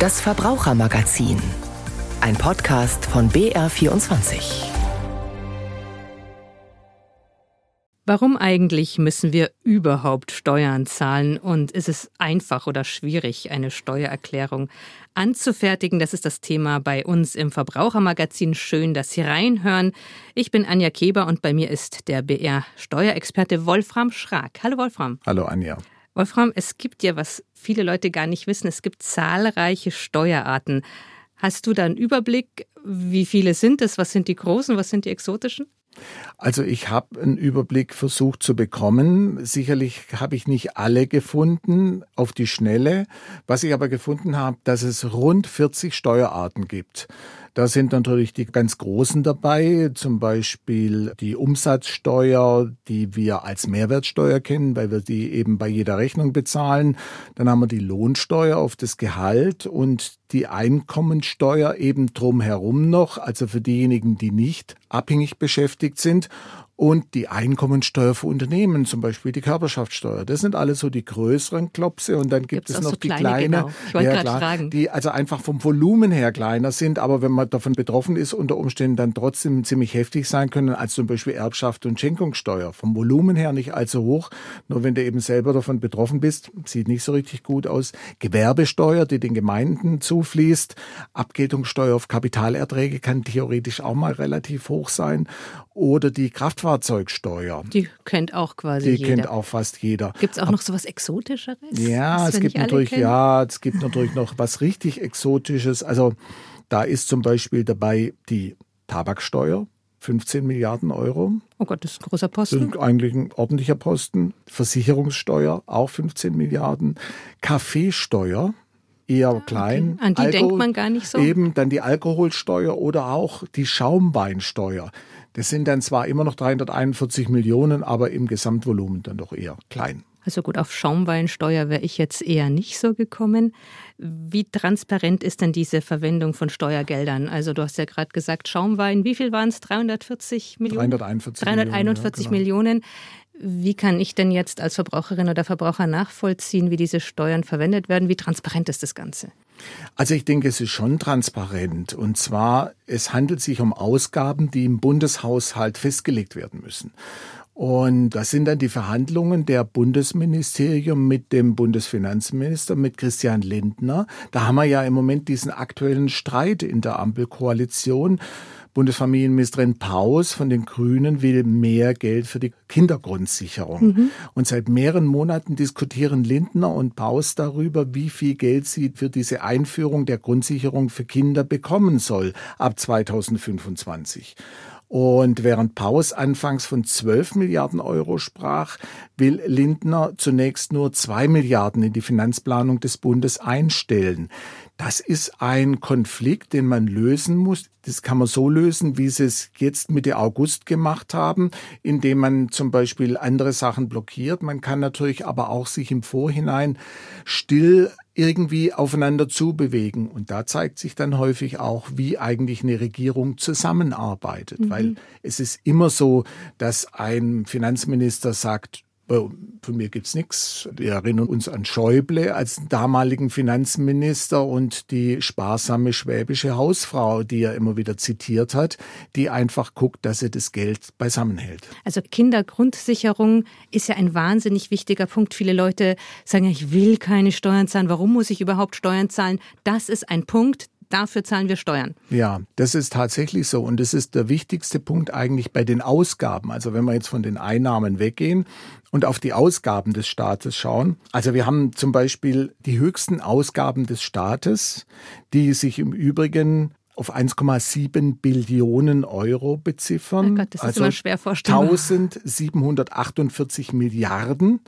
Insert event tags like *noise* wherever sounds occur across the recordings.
Das Verbrauchermagazin. Ein Podcast von BR24. Warum eigentlich müssen wir überhaupt Steuern zahlen und ist es einfach oder schwierig, eine Steuererklärung anzufertigen? Das ist das Thema bei uns im Verbrauchermagazin. Schön, dass Sie reinhören. Ich bin Anja Keber und bei mir ist der BR Steuerexperte Wolfram Schrag. Hallo Wolfram. Hallo Anja. Wolfram, es gibt ja, was viele Leute gar nicht wissen, es gibt zahlreiche Steuerarten. Hast du da einen Überblick? Wie viele sind es? Was sind die großen? Was sind die exotischen? Also ich habe einen Überblick versucht zu bekommen. Sicherlich habe ich nicht alle gefunden auf die Schnelle. Was ich aber gefunden habe, dass es rund 40 Steuerarten gibt. Da sind natürlich die ganz großen dabei, zum Beispiel die Umsatzsteuer, die wir als Mehrwertsteuer kennen, weil wir die eben bei jeder Rechnung bezahlen. Dann haben wir die Lohnsteuer auf das Gehalt und die Einkommensteuer eben drumherum noch, also für diejenigen, die nicht abhängig beschäftigt sind und die Einkommensteuer für Unternehmen, zum Beispiel die Körperschaftssteuer. Das sind alles so die größeren Klopse und dann gibt Gibt's es noch so die kleine, genau. ja, klar, die also einfach vom Volumen her kleiner sind, aber wenn man davon betroffen ist, unter Umständen dann trotzdem ziemlich heftig sein können, als zum Beispiel Erbschaft und Schenkungssteuer. Vom Volumen her nicht allzu hoch, nur wenn du eben selber davon betroffen bist, sieht nicht so richtig gut aus. Gewerbesteuer, die den Gemeinden zufließt, Abgeltungssteuer auf Kapitalerträge kann theoretisch auch mal relativ hoch sein oder die Kraftfahrzeugsteuer. Die kennt auch quasi Die jeder. kennt auch fast jeder. Gibt es auch noch so was Exotischeres? Ja, es gibt natürlich, ja, es gibt natürlich noch was richtig Exotisches. Also da ist zum Beispiel dabei die Tabaksteuer. 15 Milliarden Euro. Oh Gott, das ist ein großer Posten. Das ist eigentlich ein ordentlicher Posten. Versicherungssteuer, auch 15 Milliarden. Kaffeesteuer, eher ah, klein. Okay. An die Alkohol, denkt man gar nicht so. Eben dann die Alkoholsteuer oder auch die Schaumweinsteuer. Das sind dann zwar immer noch 341 Millionen, aber im Gesamtvolumen dann doch eher klein. Also gut, auf Schaumweinsteuer wäre ich jetzt eher nicht so gekommen. Wie transparent ist denn diese Verwendung von Steuergeldern? Also du hast ja gerade gesagt, Schaumwein, wie viel waren es? 340 Millionen? 341, 341 Millionen. Ja, genau. Millionen. Wie kann ich denn jetzt als Verbraucherin oder Verbraucher nachvollziehen, wie diese Steuern verwendet werden? Wie transparent ist das Ganze? Also ich denke, es ist schon transparent. Und zwar, es handelt sich um Ausgaben, die im Bundeshaushalt festgelegt werden müssen. Und das sind dann die Verhandlungen der Bundesministerium mit dem Bundesfinanzminister, mit Christian Lindner. Da haben wir ja im Moment diesen aktuellen Streit in der Ampelkoalition. Bundesfamilienministerin Paus von den Grünen will mehr Geld für die Kindergrundsicherung. Mhm. Und seit mehreren Monaten diskutieren Lindner und Paus darüber, wie viel Geld sie für diese Einführung der Grundsicherung für Kinder bekommen soll ab 2025. Und während Paus anfangs von 12 Milliarden Euro sprach, will Lindner zunächst nur zwei Milliarden in die Finanzplanung des Bundes einstellen. Das ist ein Konflikt, den man lösen muss. Das kann man so lösen, wie sie es jetzt Mitte August gemacht haben, indem man zum Beispiel andere Sachen blockiert. Man kann natürlich aber auch sich im Vorhinein still irgendwie aufeinander zubewegen. Und da zeigt sich dann häufig auch, wie eigentlich eine Regierung zusammenarbeitet. Mhm. Weil es ist immer so, dass ein Finanzminister sagt, von mir gibt's nichts. Wir erinnern uns an Schäuble als damaligen Finanzminister und die sparsame schwäbische Hausfrau, die er immer wieder zitiert hat, die einfach guckt, dass er das Geld beisammenhält. Also Kindergrundsicherung ist ja ein wahnsinnig wichtiger Punkt. Viele Leute sagen, ich will keine Steuern zahlen. Warum muss ich überhaupt Steuern zahlen? Das ist ein Punkt, dafür zahlen wir Steuern. Ja, das ist tatsächlich so. Und das ist der wichtigste Punkt eigentlich bei den Ausgaben. Also wenn wir jetzt von den Einnahmen weggehen und auf die Ausgaben des Staates schauen. Also wir haben zum Beispiel die höchsten Ausgaben des Staates, die sich im Übrigen auf 1,7 Billionen Euro beziffern. Oh Gott, das ist also immer schwer vorstellbar. 1748 Milliarden.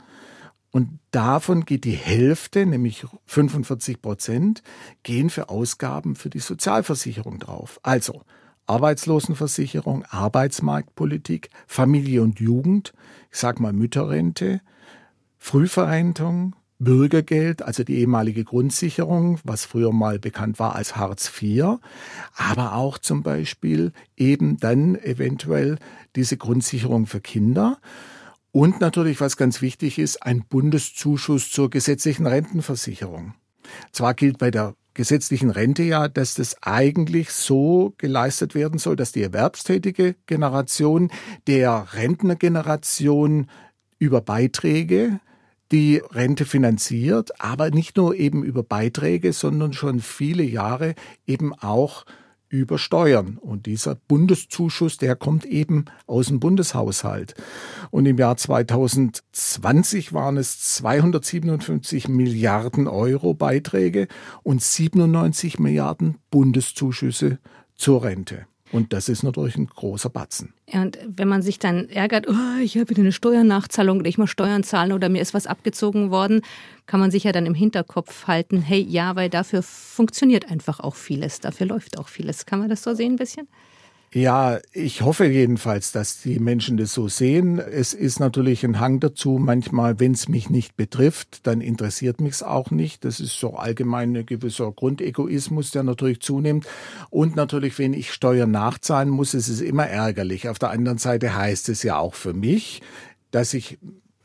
Und davon geht die Hälfte, nämlich 45 Prozent, gehen für Ausgaben für die Sozialversicherung drauf. Also Arbeitslosenversicherung, Arbeitsmarktpolitik, Familie und Jugend, ich sag mal Mütterrente, Frühverrentung, Bürgergeld, also die ehemalige Grundsicherung, was früher mal bekannt war als Hartz IV, aber auch zum Beispiel eben dann eventuell diese Grundsicherung für Kinder. Und natürlich, was ganz wichtig ist, ein Bundeszuschuss zur gesetzlichen Rentenversicherung. Zwar gilt bei der gesetzlichen Rente ja, dass das eigentlich so geleistet werden soll, dass die erwerbstätige Generation der Rentnergeneration über Beiträge die Rente finanziert, aber nicht nur eben über Beiträge, sondern schon viele Jahre eben auch über Steuern. Und dieser Bundeszuschuss, der kommt eben aus dem Bundeshaushalt. Und im Jahr 2020 waren es 257 Milliarden Euro Beiträge und 97 Milliarden Bundeszuschüsse zur Rente. Und das ist natürlich ein großer Batzen. Ja, und wenn man sich dann ärgert, oh, ich habe wieder eine Steuernachzahlung oder ich muss Steuern zahlen oder mir ist was abgezogen worden, kann man sich ja dann im Hinterkopf halten, hey, ja, weil dafür funktioniert einfach auch vieles, dafür läuft auch vieles. Kann man das so sehen ein bisschen? Ja, ich hoffe jedenfalls, dass die Menschen das so sehen. Es ist natürlich ein Hang dazu, manchmal, wenn es mich nicht betrifft, dann interessiert mich es auch nicht. Das ist so allgemein ein gewisser Grundegoismus, der natürlich zunimmt. Und natürlich, wenn ich Steuern nachzahlen muss, ist es immer ärgerlich. Auf der anderen Seite heißt es ja auch für mich, dass ich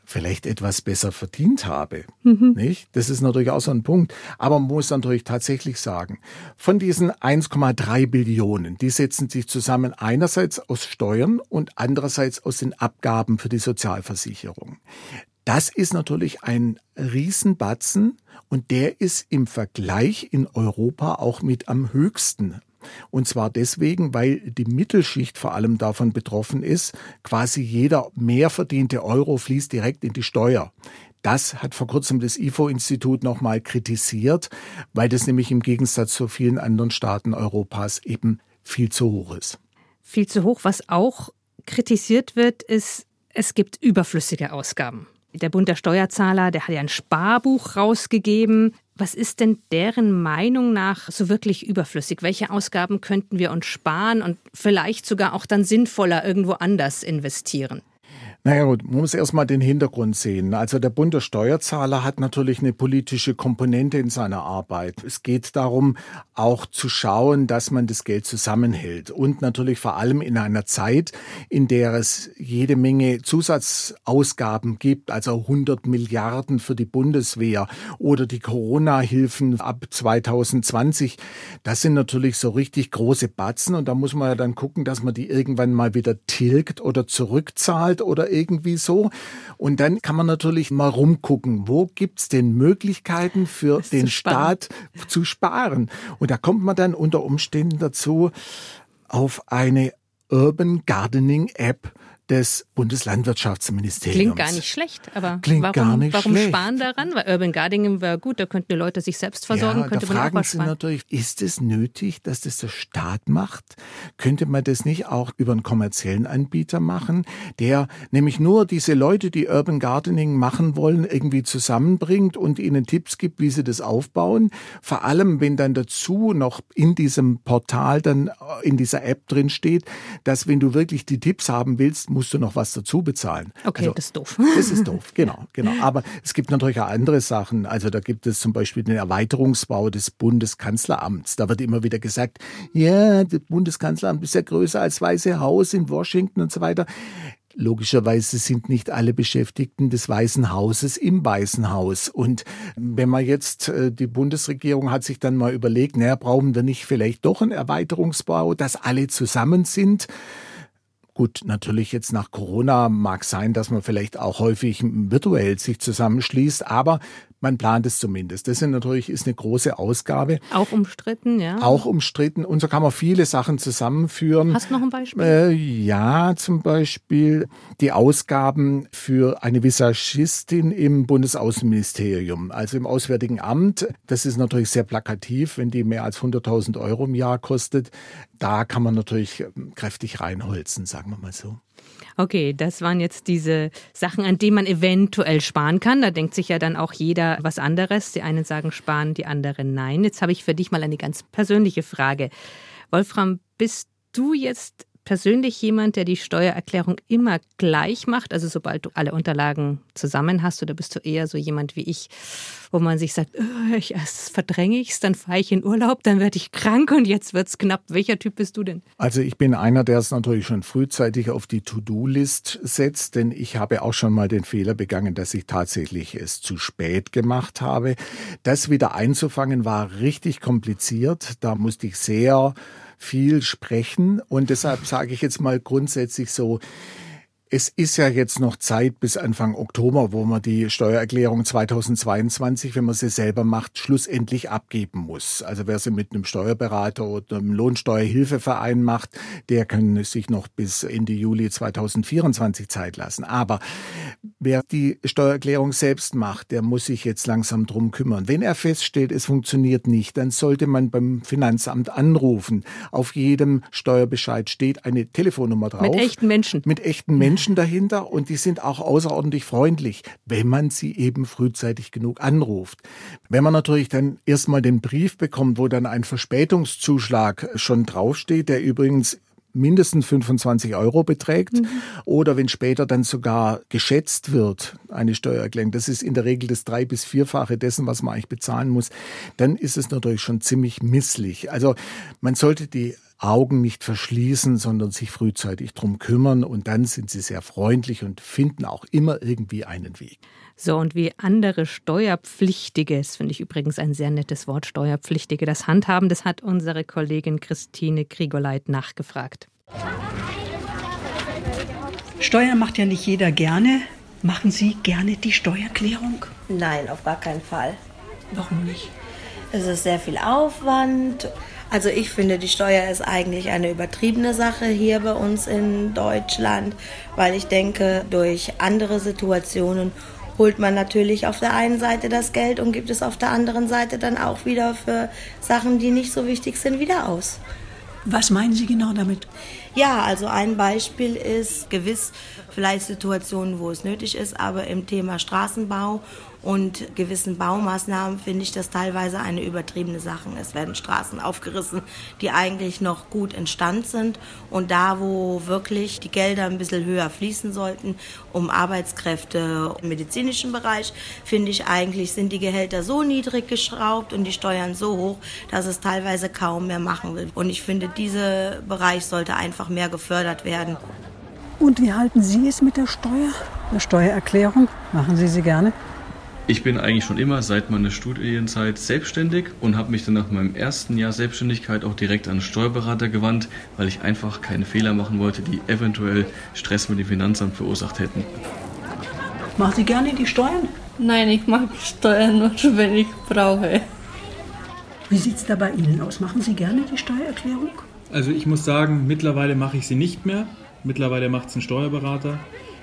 vielleicht etwas besser verdient habe. Mhm. Nicht? Das ist natürlich auch so ein Punkt. Aber man muss natürlich tatsächlich sagen, von diesen 1,3 Billionen, die setzen sich zusammen einerseits aus Steuern und andererseits aus den Abgaben für die Sozialversicherung. Das ist natürlich ein Riesenbatzen und der ist im Vergleich in Europa auch mit am höchsten und zwar deswegen, weil die Mittelschicht vor allem davon betroffen ist. Quasi jeder mehr verdiente Euro fließt direkt in die Steuer. Das hat vor kurzem das IFO-Institut nochmal kritisiert, weil das nämlich im Gegensatz zu vielen anderen Staaten Europas eben viel zu hoch ist. Viel zu hoch. Was auch kritisiert wird, ist, es gibt überflüssige Ausgaben. Der Bund der Steuerzahler, der hat ja ein Sparbuch rausgegeben. Was ist denn deren Meinung nach so wirklich überflüssig? Welche Ausgaben könnten wir uns sparen und vielleicht sogar auch dann sinnvoller irgendwo anders investieren? Naja gut, man muss erstmal den Hintergrund sehen. Also der Bund der Steuerzahler hat natürlich eine politische Komponente in seiner Arbeit. Es geht darum, auch zu schauen, dass man das Geld zusammenhält. Und natürlich vor allem in einer Zeit, in der es jede Menge Zusatzausgaben gibt, also 100 Milliarden für die Bundeswehr oder die Corona-Hilfen ab 2020. Das sind natürlich so richtig große Batzen und da muss man ja dann gucken, dass man die irgendwann mal wieder tilgt oder zurückzahlt oder irgendwie so. Und dann kann man natürlich mal rumgucken, wo gibt's denn Möglichkeiten für den Staat zu sparen. Und da kommt man dann unter Umständen dazu auf eine Urban Gardening App des Bundeslandwirtschaftsministeriums. Klingt gar nicht schlecht, aber Klingt warum, gar nicht warum schlecht. sparen daran? Weil Urban Gardening wäre gut, da könnten die Leute sich selbst versorgen, ja, könnte da man fragen auch Sie natürlich, ist es nötig, dass das der Staat macht? Könnte man das nicht auch über einen kommerziellen Anbieter machen, der nämlich nur diese Leute, die Urban Gardening machen wollen, irgendwie zusammenbringt und ihnen Tipps gibt, wie sie das aufbauen? Vor allem, wenn dann dazu noch in diesem Portal dann in dieser App drin steht, dass wenn du wirklich die Tipps haben willst, musst du noch was dazu bezahlen. Okay, also, das ist doof. Das ist doof, *laughs* genau, genau. Aber es gibt natürlich auch andere Sachen. Also da gibt es zum Beispiel den Erweiterungsbau des Bundeskanzleramts. Da wird immer wieder gesagt, ja, das Bundeskanzleramt ist ja größer als Weiße Haus in Washington und so weiter. Logischerweise sind nicht alle Beschäftigten des Weißen Hauses im Weißen Haus. Und wenn man jetzt, äh, die Bundesregierung hat sich dann mal überlegt, naja, brauchen wir nicht vielleicht doch einen Erweiterungsbau, dass alle zusammen sind? Gut, natürlich jetzt nach Corona mag sein, dass man vielleicht auch häufig virtuell sich zusammenschließt, aber man plant es zumindest. Das ist natürlich ist eine große Ausgabe. Auch umstritten, ja. Auch umstritten. Und so kann man viele Sachen zusammenführen. Hast du noch ein Beispiel? Äh, ja, zum Beispiel die Ausgaben für eine Visagistin im Bundesaußenministerium, also im Auswärtigen Amt. Das ist natürlich sehr plakativ, wenn die mehr als 100.000 Euro im Jahr kostet. Da kann man natürlich kräftig reinholzen, sagen wir mal so. Okay, das waren jetzt diese Sachen, an denen man eventuell sparen kann. Da denkt sich ja dann auch jeder was anderes. Die einen sagen sparen, die anderen nein. Jetzt habe ich für dich mal eine ganz persönliche Frage. Wolfram, bist du jetzt persönlich jemand, der die Steuererklärung immer gleich macht? Also sobald du alle Unterlagen zusammen hast, oder bist du eher so jemand wie ich, wo man sich sagt, oh, ich, erst verdränge ich es, dann fahre ich in Urlaub, dann werde ich krank und jetzt wird es knapp. Welcher Typ bist du denn? Also ich bin einer, der es natürlich schon frühzeitig auf die To-Do-List setzt, denn ich habe auch schon mal den Fehler begangen, dass ich tatsächlich es zu spät gemacht habe. Das wieder einzufangen war richtig kompliziert. Da musste ich sehr viel sprechen. Und deshalb sage ich jetzt mal grundsätzlich so, es ist ja jetzt noch Zeit bis Anfang Oktober, wo man die Steuererklärung 2022, wenn man sie selber macht, schlussendlich abgeben muss. Also wer sie mit einem Steuerberater oder einem Lohnsteuerhilfeverein macht, der kann sich noch bis Ende Juli 2024 Zeit lassen. Aber wer die Steuererklärung selbst macht, der muss sich jetzt langsam drum kümmern. Wenn er feststellt, es funktioniert nicht, dann sollte man beim Finanzamt anrufen. Auf jedem Steuerbescheid steht eine Telefonnummer drauf. Mit echten Menschen. Mit echten Menschen. Menschen dahinter und die sind auch außerordentlich freundlich, wenn man sie eben frühzeitig genug anruft. Wenn man natürlich dann erstmal den Brief bekommt, wo dann ein Verspätungszuschlag schon draufsteht, der übrigens mindestens 25 Euro beträgt mhm. oder wenn später dann sogar geschätzt wird, eine Steuererklärung, das ist in der Regel das drei- bis vierfache dessen, was man eigentlich bezahlen muss, dann ist es natürlich schon ziemlich misslich. Also man sollte die Augen nicht verschließen, sondern sich frühzeitig drum kümmern und dann sind sie sehr freundlich und finden auch immer irgendwie einen Weg. So, und wie andere Steuerpflichtige, das finde ich übrigens ein sehr nettes Wort, Steuerpflichtige, das handhaben, das hat unsere Kollegin Christine Krigoleit nachgefragt. Steuern macht ja nicht jeder gerne. Machen Sie gerne die Steuererklärung? Nein, auf gar keinen Fall. Warum nicht? Es ist sehr viel Aufwand also ich finde, die Steuer ist eigentlich eine übertriebene Sache hier bei uns in Deutschland, weil ich denke, durch andere Situationen holt man natürlich auf der einen Seite das Geld und gibt es auf der anderen Seite dann auch wieder für Sachen, die nicht so wichtig sind, wieder aus. Was meinen Sie genau damit? Ja, also ein Beispiel ist gewiss vielleicht Situationen, wo es nötig ist, aber im Thema Straßenbau und gewissen Baumaßnahmen finde ich das teilweise eine übertriebene Sache. Es werden Straßen aufgerissen, die eigentlich noch gut in Stand sind. Und da, wo wirklich die Gelder ein bisschen höher fließen sollten, um Arbeitskräfte im medizinischen Bereich, finde ich eigentlich, sind die Gehälter so niedrig geschraubt und die Steuern so hoch, dass es teilweise kaum mehr machen will. Und ich finde, dieser Bereich sollte einfach mehr gefördert werden. Und wie halten Sie es mit der Steuer? Eine Steuererklärung? Machen Sie sie gerne? Ich bin eigentlich schon immer seit meiner Studienzeit selbstständig und habe mich dann nach meinem ersten Jahr Selbstständigkeit auch direkt an einen Steuerberater gewandt, weil ich einfach keine Fehler machen wollte, die eventuell Stress mit dem Finanzamt verursacht hätten. Machen Sie gerne die Steuern? Nein, ich mache Steuern nur, *laughs* wenn ich brauche. Wie sieht es da bei Ihnen aus? Machen Sie gerne die Steuererklärung? Also ich muss sagen, mittlerweile mache ich sie nicht mehr. Mittlerweile macht es ein Steuerberater.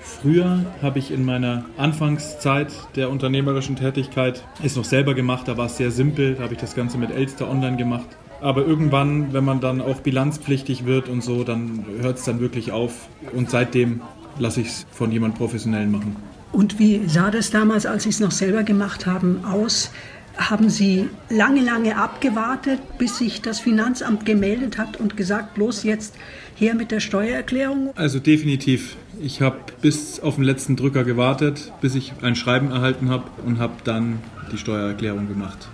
Früher habe ich in meiner Anfangszeit der unternehmerischen Tätigkeit es noch selber gemacht. Da war es sehr simpel. Da habe ich das Ganze mit Elster Online gemacht. Aber irgendwann, wenn man dann auch bilanzpflichtig wird und so, dann hört es dann wirklich auf. Und seitdem lasse ich es von jemand Professionellen machen. Und wie sah das damals, als Sie es noch selber gemacht haben, aus? Haben Sie lange, lange abgewartet, bis sich das Finanzamt gemeldet hat und gesagt, bloß jetzt her mit der Steuererklärung? Also definitiv. Ich habe bis auf den letzten Drücker gewartet, bis ich ein Schreiben erhalten habe und habe dann die Steuererklärung gemacht.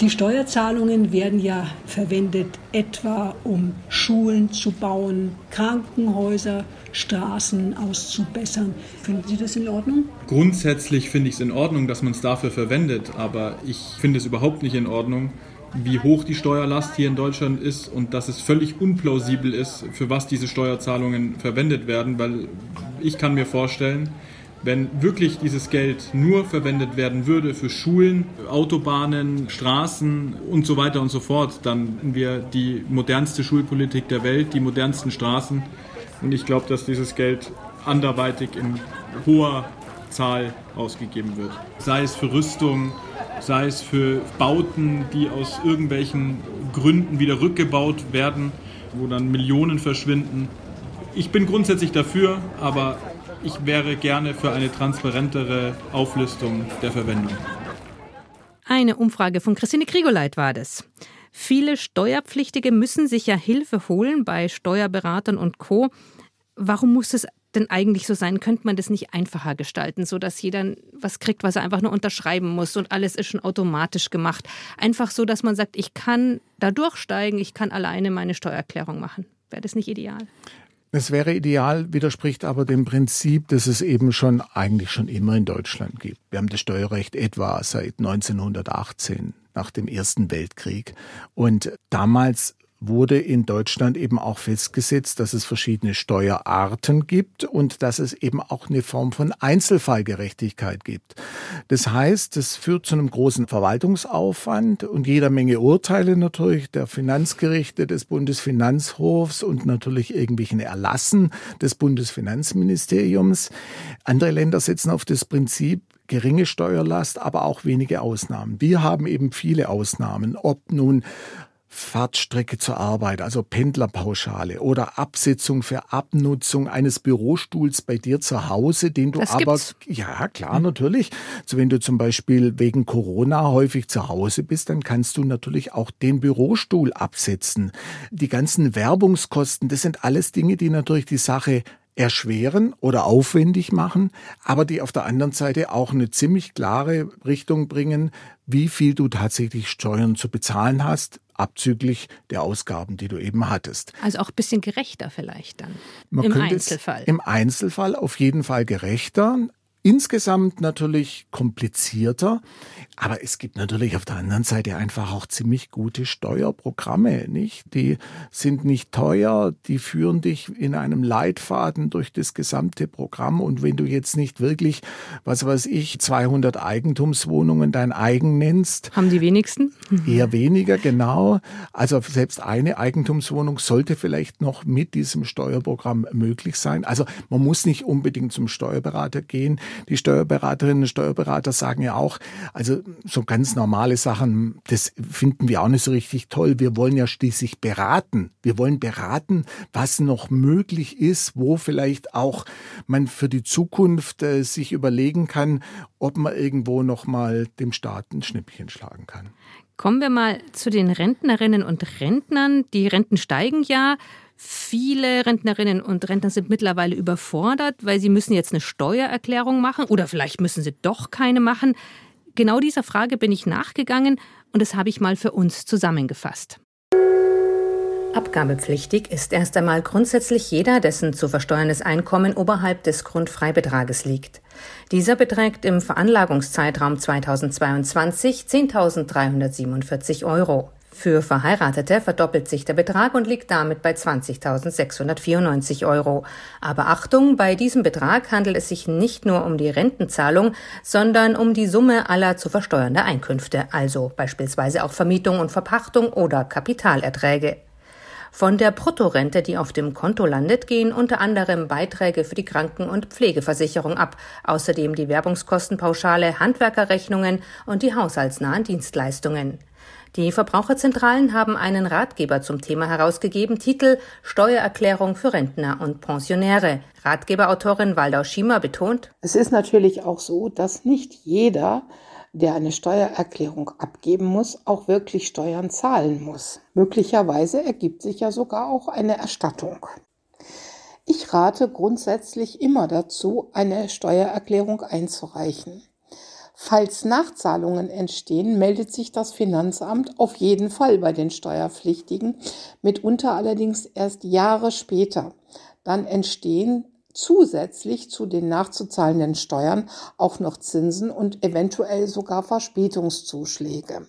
Die Steuerzahlungen werden ja verwendet, etwa um Schulen zu bauen, Krankenhäuser, Straßen auszubessern. Finden Sie das in Ordnung? Grundsätzlich finde ich es in Ordnung, dass man es dafür verwendet, aber ich finde es überhaupt nicht in Ordnung, wie hoch die Steuerlast hier in Deutschland ist und dass es völlig unplausibel ist, für was diese Steuerzahlungen verwendet werden, weil ich kann mir vorstellen, wenn wirklich dieses Geld nur verwendet werden würde für Schulen, Autobahnen, Straßen und so weiter und so fort, dann hätten wir die modernste Schulpolitik der Welt, die modernsten Straßen. Und ich glaube, dass dieses Geld anderweitig in hoher Zahl ausgegeben wird. Sei es für Rüstung, sei es für Bauten, die aus irgendwelchen Gründen wieder rückgebaut werden, wo dann Millionen verschwinden. Ich bin grundsätzlich dafür, aber ich wäre gerne für eine transparentere Auflistung der Verwendung. Eine Umfrage von Christine Krigoleit war das. Viele Steuerpflichtige müssen sich ja Hilfe holen bei Steuerberatern und Co. Warum muss es denn eigentlich so sein? Könnte man das nicht einfacher gestalten, sodass jeder was kriegt, was er einfach nur unterschreiben muss und alles ist schon automatisch gemacht? Einfach so, dass man sagt, ich kann da durchsteigen, ich kann alleine meine Steuererklärung machen. Wäre das nicht ideal? Es wäre ideal, widerspricht aber dem Prinzip, dass es eben schon eigentlich schon immer in Deutschland gibt. Wir haben das Steuerrecht etwa seit 1918 nach dem Ersten Weltkrieg. Und damals wurde in Deutschland eben auch festgesetzt, dass es verschiedene Steuerarten gibt und dass es eben auch eine Form von Einzelfallgerechtigkeit gibt. Das heißt, es führt zu einem großen Verwaltungsaufwand und jeder Menge Urteile natürlich der Finanzgerichte, des Bundesfinanzhofs und natürlich irgendwelchen Erlassen des Bundesfinanzministeriums. Andere Länder setzen auf das Prinzip, geringe Steuerlast, aber auch wenige Ausnahmen. Wir haben eben viele Ausnahmen, ob nun Fahrtstrecke zur Arbeit, also Pendlerpauschale oder Absetzung für Abnutzung eines Bürostuhls bei dir zu Hause, den du das aber, gibt's. ja klar, natürlich. So wenn du zum Beispiel wegen Corona häufig zu Hause bist, dann kannst du natürlich auch den Bürostuhl absetzen. Die ganzen Werbungskosten, das sind alles Dinge, die natürlich die Sache erschweren oder aufwendig machen, aber die auf der anderen Seite auch eine ziemlich klare Richtung bringen, wie viel du tatsächlich Steuern zu bezahlen hast, abzüglich der Ausgaben, die du eben hattest. Also auch ein bisschen gerechter vielleicht dann. Man Im Einzelfall. Im Einzelfall auf jeden Fall gerechter. Insgesamt natürlich komplizierter, aber es gibt natürlich auf der anderen Seite einfach auch ziemlich gute Steuerprogramme, nicht? Die sind nicht teuer, die führen dich in einem Leitfaden durch das gesamte Programm und wenn du jetzt nicht wirklich, was weiß ich, 200 Eigentumswohnungen dein eigen nennst, Haben die wenigsten? Eher weniger, genau. Also selbst eine Eigentumswohnung sollte vielleicht noch mit diesem Steuerprogramm möglich sein. Also man muss nicht unbedingt zum Steuerberater gehen. Die Steuerberaterinnen und Steuerberater sagen ja auch, also so ganz normale Sachen, das finden wir auch nicht so richtig toll. Wir wollen ja schließlich beraten. Wir wollen beraten, was noch möglich ist, wo vielleicht auch man für die Zukunft äh, sich überlegen kann, ob man irgendwo noch mal dem Staat ein Schnippchen schlagen kann. Kommen wir mal zu den Rentnerinnen und Rentnern. Die Renten steigen ja. Viele Rentnerinnen und Rentner sind mittlerweile überfordert, weil sie müssen jetzt eine Steuererklärung machen oder vielleicht müssen sie doch keine machen. Genau dieser Frage bin ich nachgegangen und das habe ich mal für uns zusammengefasst. Abgabepflichtig ist erst einmal grundsätzlich jeder, dessen zu versteuerndes Einkommen oberhalb des Grundfreibetrages liegt. Dieser beträgt im Veranlagungszeitraum 2022 10.347 Euro. Für Verheiratete verdoppelt sich der Betrag und liegt damit bei 20.694 Euro. Aber Achtung, bei diesem Betrag handelt es sich nicht nur um die Rentenzahlung, sondern um die Summe aller zu versteuernder Einkünfte, also beispielsweise auch Vermietung und Verpachtung oder Kapitalerträge. Von der Bruttorente, die auf dem Konto landet, gehen unter anderem Beiträge für die Kranken- und Pflegeversicherung ab, außerdem die Werbungskostenpauschale, Handwerkerrechnungen und die haushaltsnahen Dienstleistungen. Die Verbraucherzentralen haben einen Ratgeber zum Thema herausgegeben, Titel Steuererklärung für Rentner und Pensionäre. Ratgeberautorin Waldau Schiemer betont, Es ist natürlich auch so, dass nicht jeder, der eine Steuererklärung abgeben muss, auch wirklich Steuern zahlen muss. Möglicherweise ergibt sich ja sogar auch eine Erstattung. Ich rate grundsätzlich immer dazu, eine Steuererklärung einzureichen. Falls Nachzahlungen entstehen, meldet sich das Finanzamt auf jeden Fall bei den Steuerpflichtigen, mitunter allerdings erst Jahre später. Dann entstehen zusätzlich zu den nachzuzahlenden Steuern auch noch Zinsen und eventuell sogar Verspätungszuschläge.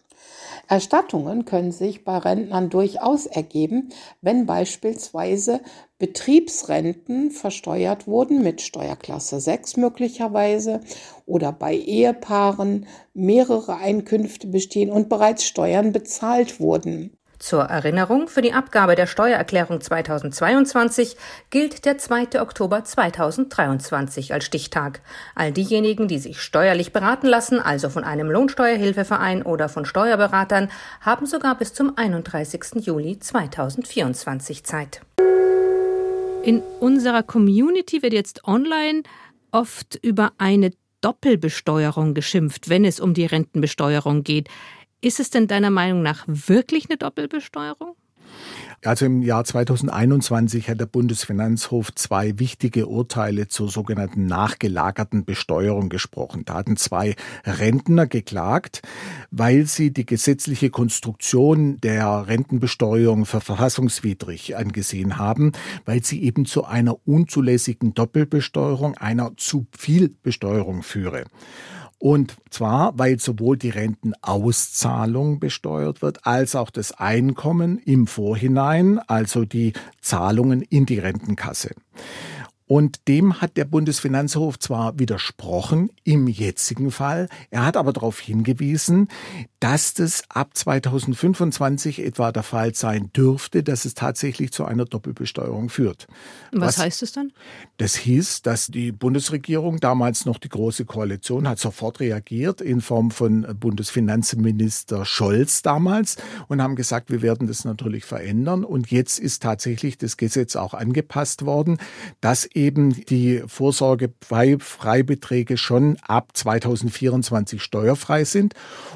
Erstattungen können sich bei Rentnern durchaus ergeben, wenn beispielsweise Betriebsrenten versteuert wurden mit Steuerklasse 6 möglicherweise oder bei Ehepaaren mehrere Einkünfte bestehen und bereits Steuern bezahlt wurden. Zur Erinnerung, für die Abgabe der Steuererklärung 2022 gilt der 2. Oktober 2023 als Stichtag. All diejenigen, die sich steuerlich beraten lassen, also von einem Lohnsteuerhilfeverein oder von Steuerberatern, haben sogar bis zum 31. Juli 2024 Zeit. In unserer Community wird jetzt online oft über eine Doppelbesteuerung geschimpft, wenn es um die Rentenbesteuerung geht. Ist es denn deiner Meinung nach wirklich eine Doppelbesteuerung? Also im Jahr 2021 hat der Bundesfinanzhof zwei wichtige Urteile zur sogenannten nachgelagerten Besteuerung gesprochen. Da hatten zwei Rentner geklagt, weil sie die gesetzliche Konstruktion der Rentenbesteuerung für verfassungswidrig angesehen haben, weil sie eben zu einer unzulässigen Doppelbesteuerung, einer zu viel Besteuerung führe. Und zwar, weil sowohl die Rentenauszahlung besteuert wird, als auch das Einkommen im Vorhinein, also die Zahlungen in die Rentenkasse. Und dem hat der Bundesfinanzhof zwar widersprochen im jetzigen Fall, er hat aber darauf hingewiesen, dass das ab 2025 etwa der Fall sein dürfte, dass es tatsächlich zu einer Doppelbesteuerung führt. Was, Was heißt es dann? Das hieß, dass die Bundesregierung, damals noch die Große Koalition, hat sofort reagiert in Form von Bundesfinanzminister Scholz damals und haben gesagt, wir werden das natürlich verändern. Und jetzt ist tatsächlich das Gesetz auch angepasst worden, dass eben die Vorsorgefreibeträge schon ab 2024 steuerfrei sind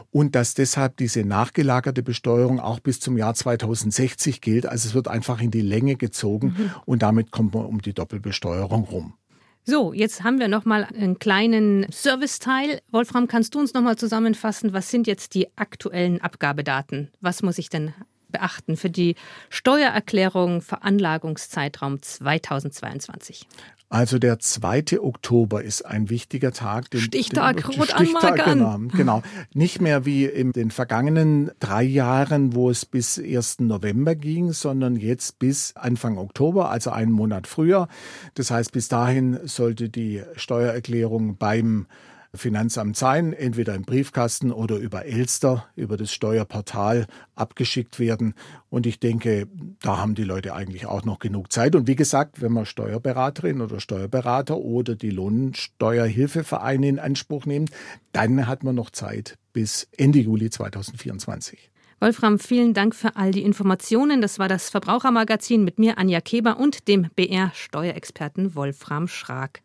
und dass deshalb diese nachgelagerte Besteuerung auch bis zum Jahr 2060 gilt. Also es wird einfach in die Länge gezogen mhm. und damit kommt man um die Doppelbesteuerung rum. So, jetzt haben wir noch mal einen kleinen Serviceteil. Wolfram, kannst du uns noch mal zusammenfassen, was sind jetzt die aktuellen Abgabedaten? Was muss ich denn beachten für die Steuererklärung Veranlagungszeitraum 2022? Also der 2. Oktober ist ein wichtiger Tag. Den, Stichtag, den, rot Stichtag, genau, genau. Nicht mehr wie in den vergangenen drei Jahren, wo es bis 1. November ging, sondern jetzt bis Anfang Oktober, also einen Monat früher. Das heißt, bis dahin sollte die Steuererklärung beim Finanzamt sein, entweder im Briefkasten oder über Elster, über das Steuerportal abgeschickt werden. Und ich denke, da haben die Leute eigentlich auch noch genug Zeit. Und wie gesagt, wenn man Steuerberaterin oder Steuerberater oder die Lohnsteuerhilfevereine in Anspruch nimmt, dann hat man noch Zeit bis Ende Juli 2024. Wolfram, vielen Dank für all die Informationen. Das war das Verbrauchermagazin mit mir, Anja Keber und dem BR-Steuerexperten Wolfram Schrag.